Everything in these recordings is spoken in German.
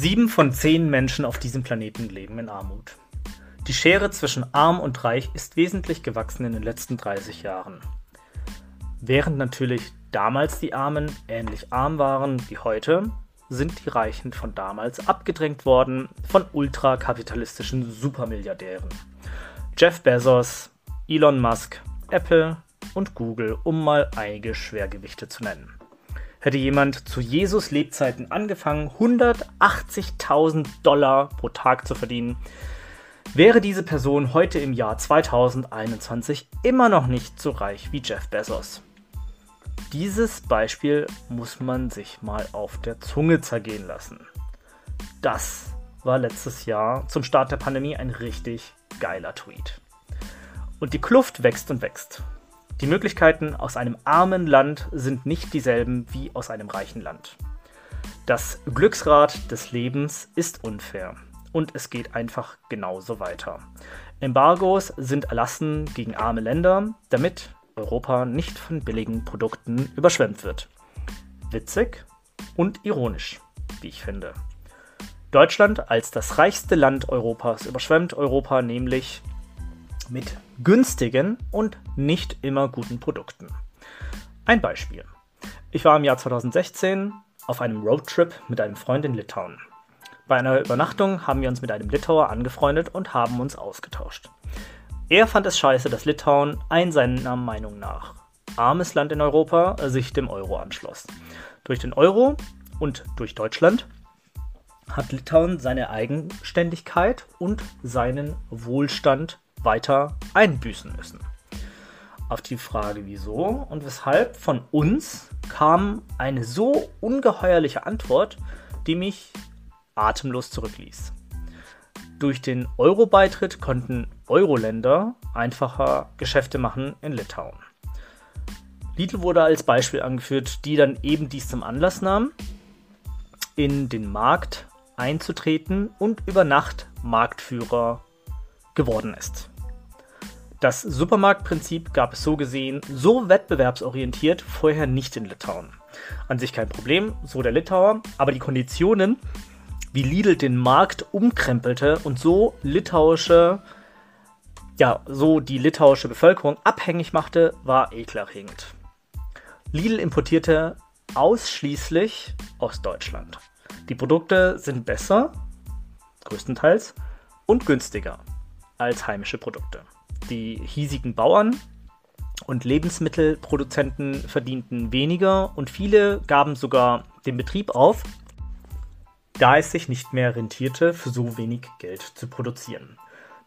Sieben von zehn Menschen auf diesem Planeten leben in Armut. Die Schere zwischen arm und reich ist wesentlich gewachsen in den letzten 30 Jahren. Während natürlich damals die Armen ähnlich arm waren wie heute, sind die Reichen von damals abgedrängt worden von ultrakapitalistischen Supermilliardären. Jeff Bezos, Elon Musk, Apple und Google, um mal einige Schwergewichte zu nennen. Hätte jemand zu Jesus Lebzeiten angefangen, 180.000 Dollar pro Tag zu verdienen, wäre diese Person heute im Jahr 2021 immer noch nicht so reich wie Jeff Bezos. Dieses Beispiel muss man sich mal auf der Zunge zergehen lassen. Das war letztes Jahr zum Start der Pandemie ein richtig geiler Tweet. Und die Kluft wächst und wächst. Die Möglichkeiten aus einem armen Land sind nicht dieselben wie aus einem reichen Land. Das Glücksrad des Lebens ist unfair und es geht einfach genauso weiter. Embargos sind erlassen gegen arme Länder, damit Europa nicht von billigen Produkten überschwemmt wird. Witzig und ironisch, wie ich finde. Deutschland als das reichste Land Europas überschwemmt Europa nämlich mit günstigen und nicht immer guten Produkten. Ein Beispiel. Ich war im Jahr 2016 auf einem Roadtrip mit einem Freund in Litauen. Bei einer Übernachtung haben wir uns mit einem Litauer angefreundet und haben uns ausgetauscht. Er fand es scheiße, dass Litauen ein seiner Meinung nach armes Land in Europa sich dem Euro anschloss. Durch den Euro und durch Deutschland hat Litauen seine Eigenständigkeit und seinen Wohlstand weiter einbüßen müssen. Auf die Frage wieso und weshalb von uns kam eine so ungeheuerliche Antwort, die mich atemlos zurückließ. Durch den Euro-Beitritt konnten Euro-Länder einfacher Geschäfte machen in Litauen. Lidl wurde als Beispiel angeführt, die dann eben dies zum Anlass nahmen, in den Markt einzutreten und über Nacht Marktführer geworden ist. Das Supermarktprinzip gab es so gesehen, so wettbewerbsorientiert, vorher nicht in Litauen. An sich kein Problem, so der Litauer, aber die Konditionen, wie Lidl den Markt umkrempelte und so litauische, ja, so die litauische Bevölkerung abhängig machte, war ekelerregend. Lidl importierte ausschließlich aus Deutschland. Die Produkte sind besser, größtenteils, und günstiger als heimische Produkte. Die hiesigen Bauern und Lebensmittelproduzenten verdienten weniger und viele gaben sogar den Betrieb auf, da es sich nicht mehr rentierte, für so wenig Geld zu produzieren.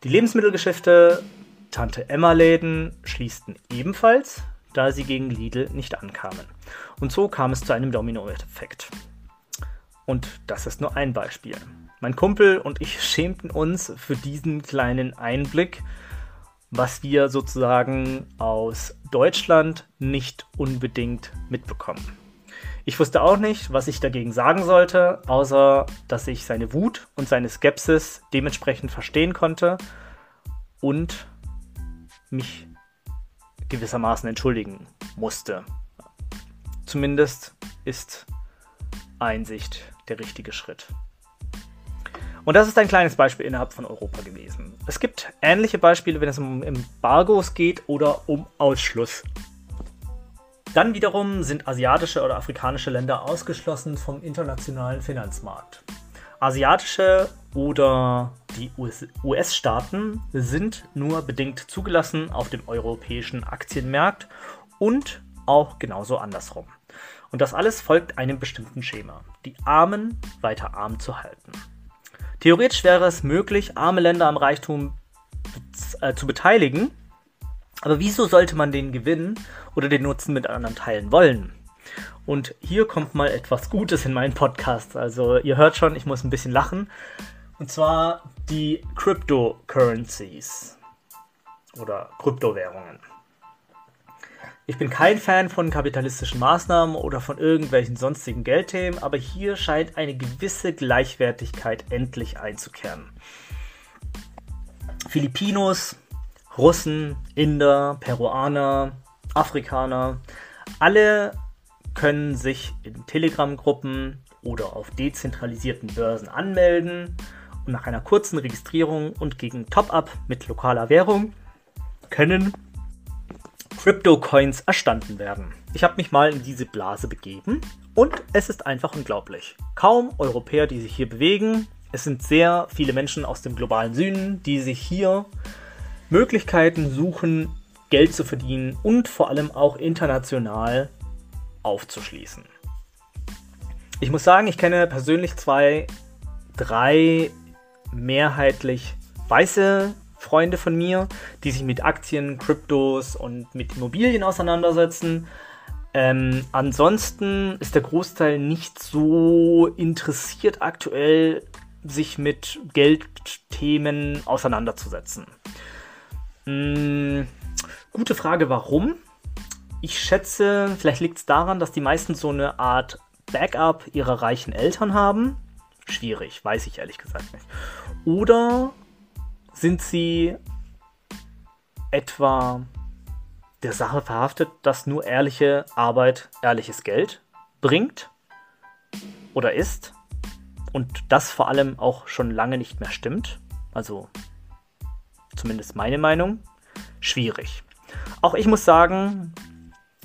Die Lebensmittelgeschäfte Tante Emma Läden schließten ebenfalls, da sie gegen Lidl nicht ankamen. Und so kam es zu einem Dominoeffekt. Und das ist nur ein Beispiel. Mein Kumpel und ich schämten uns für diesen kleinen Einblick was wir sozusagen aus Deutschland nicht unbedingt mitbekommen. Ich wusste auch nicht, was ich dagegen sagen sollte, außer dass ich seine Wut und seine Skepsis dementsprechend verstehen konnte und mich gewissermaßen entschuldigen musste. Zumindest ist Einsicht der richtige Schritt. Und das ist ein kleines Beispiel innerhalb von Europa gewesen. Es gibt ähnliche Beispiele, wenn es um Embargos geht oder um Ausschluss. Dann wiederum sind asiatische oder afrikanische Länder ausgeschlossen vom internationalen Finanzmarkt. Asiatische oder die US-Staaten sind nur bedingt zugelassen auf dem europäischen Aktienmarkt und auch genauso andersrum. Und das alles folgt einem bestimmten Schema, die Armen weiter arm zu halten. Theoretisch wäre es möglich, arme Länder am Reichtum äh, zu beteiligen. Aber wieso sollte man den Gewinn oder den Nutzen mit anderen teilen wollen? Und hier kommt mal etwas Gutes in meinen Podcast. Also ihr hört schon, ich muss ein bisschen lachen. Und zwar die Cryptocurrencies oder Kryptowährungen. Ich bin kein Fan von kapitalistischen Maßnahmen oder von irgendwelchen sonstigen Geldthemen, aber hier scheint eine gewisse Gleichwertigkeit endlich einzukehren. Filipinos, Russen, Inder, Peruaner, Afrikaner, alle können sich in Telegram-Gruppen oder auf dezentralisierten Börsen anmelden und nach einer kurzen Registrierung und gegen Top-up mit lokaler Währung können Crypto-Coins erstanden werden. Ich habe mich mal in diese Blase begeben und es ist einfach unglaublich. Kaum Europäer, die sich hier bewegen. Es sind sehr viele Menschen aus dem globalen Süden, die sich hier Möglichkeiten suchen, Geld zu verdienen und vor allem auch international aufzuschließen. Ich muss sagen, ich kenne persönlich zwei, drei mehrheitlich weiße Freunde von mir, die sich mit Aktien, Kryptos und mit Immobilien auseinandersetzen. Ähm, ansonsten ist der Großteil nicht so interessiert aktuell, sich mit Geldthemen auseinanderzusetzen. Hm, gute Frage, warum? Ich schätze, vielleicht liegt es daran, dass die meisten so eine Art Backup ihrer reichen Eltern haben. Schwierig, weiß ich ehrlich gesagt nicht. Oder sind sie etwa der Sache verhaftet, dass nur ehrliche Arbeit ehrliches Geld bringt oder ist und das vor allem auch schon lange nicht mehr stimmt? Also zumindest meine Meinung. Schwierig. Auch ich muss sagen,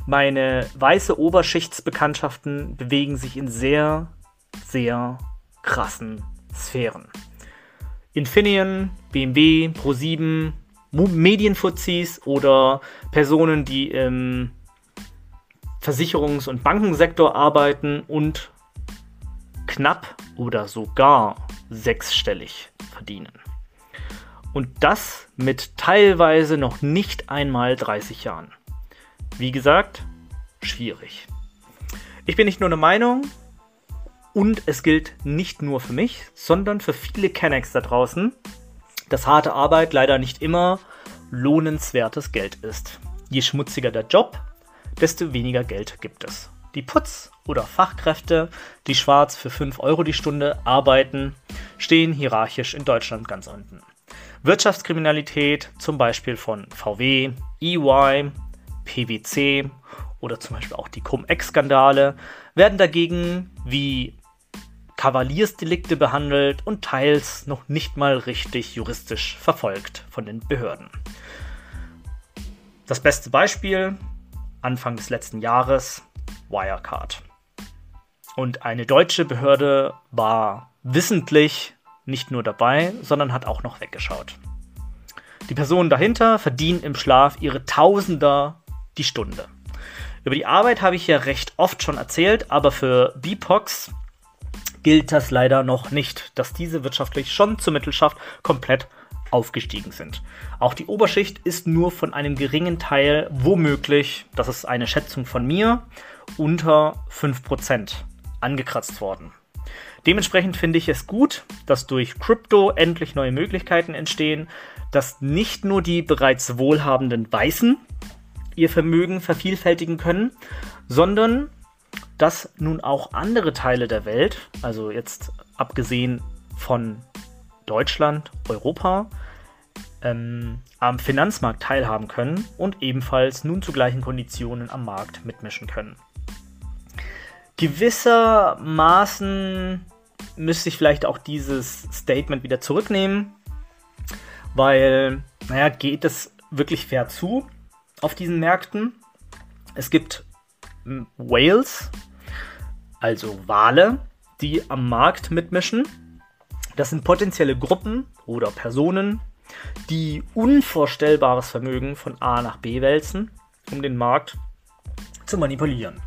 meine weiße Oberschichtsbekanntschaften bewegen sich in sehr, sehr krassen Sphären. Infineon, BMW, Pro7, Medienfuzis oder Personen, die im Versicherungs- und Bankensektor arbeiten und knapp oder sogar sechsstellig verdienen. Und das mit teilweise noch nicht einmal 30 Jahren. Wie gesagt, schwierig. Ich bin nicht nur eine Meinung und es gilt nicht nur für mich, sondern für viele Kennex da draußen, dass harte Arbeit leider nicht immer lohnenswertes Geld ist. Je schmutziger der Job, desto weniger Geld gibt es. Die Putz- oder Fachkräfte, die schwarz für 5 Euro die Stunde arbeiten, stehen hierarchisch in Deutschland ganz unten. Wirtschaftskriminalität, zum Beispiel von VW, EY, PwC oder zum Beispiel auch die Cum-Ex-Skandale werden dagegen wie Kavaliersdelikte behandelt und teils noch nicht mal richtig juristisch verfolgt von den Behörden. Das beste Beispiel, Anfang des letzten Jahres, Wirecard. Und eine deutsche Behörde war wissentlich nicht nur dabei, sondern hat auch noch weggeschaut. Die Personen dahinter verdienen im Schlaf ihre Tausender die Stunde. Über die Arbeit habe ich ja recht oft schon erzählt, aber für BIPOX gilt das leider noch nicht, dass diese wirtschaftlich schon zur Mittelschaft komplett aufgestiegen sind. Auch die Oberschicht ist nur von einem geringen Teil, womöglich, das ist eine Schätzung von mir, unter 5% angekratzt worden. Dementsprechend finde ich es gut, dass durch Krypto endlich neue Möglichkeiten entstehen, dass nicht nur die bereits wohlhabenden Weißen ihr Vermögen vervielfältigen können, sondern dass nun auch andere Teile der Welt, also jetzt abgesehen von Deutschland, Europa, ähm, am Finanzmarkt teilhaben können und ebenfalls nun zu gleichen Konditionen am Markt mitmischen können. Gewissermaßen müsste ich vielleicht auch dieses Statement wieder zurücknehmen, weil, naja, geht es wirklich fair zu? auf diesen Märkten. Es gibt hm, Whales, also Wale, die am Markt mitmischen. Das sind potenzielle Gruppen oder Personen, die unvorstellbares Vermögen von A nach B wälzen, um den Markt zu manipulieren.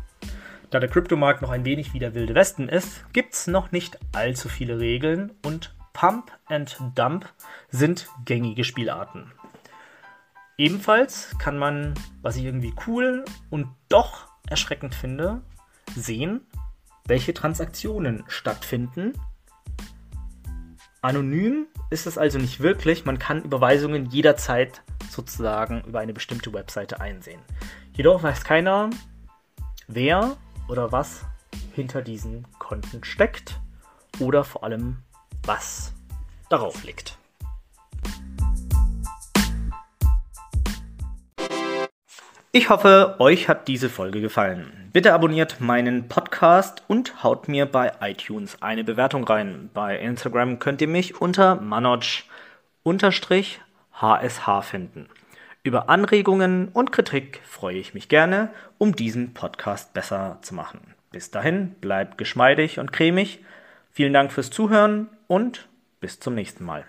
Da der Kryptomarkt noch ein wenig wie der wilde Westen ist, gibt es noch nicht allzu viele Regeln und Pump and Dump sind gängige Spielarten. Ebenfalls kann man, was ich irgendwie cool und doch erschreckend finde, sehen, welche Transaktionen stattfinden. Anonym ist es also nicht wirklich, man kann Überweisungen jederzeit sozusagen über eine bestimmte Webseite einsehen. Jedoch weiß keiner, wer oder was hinter diesen Konten steckt oder vor allem was darauf liegt. Ich hoffe, euch hat diese Folge gefallen. Bitte abonniert meinen Podcast und haut mir bei iTunes eine Bewertung rein. Bei Instagram könnt ihr mich unter manoj-hsh finden. Über Anregungen und Kritik freue ich mich gerne, um diesen Podcast besser zu machen. Bis dahin, bleibt geschmeidig und cremig. Vielen Dank fürs Zuhören und bis zum nächsten Mal.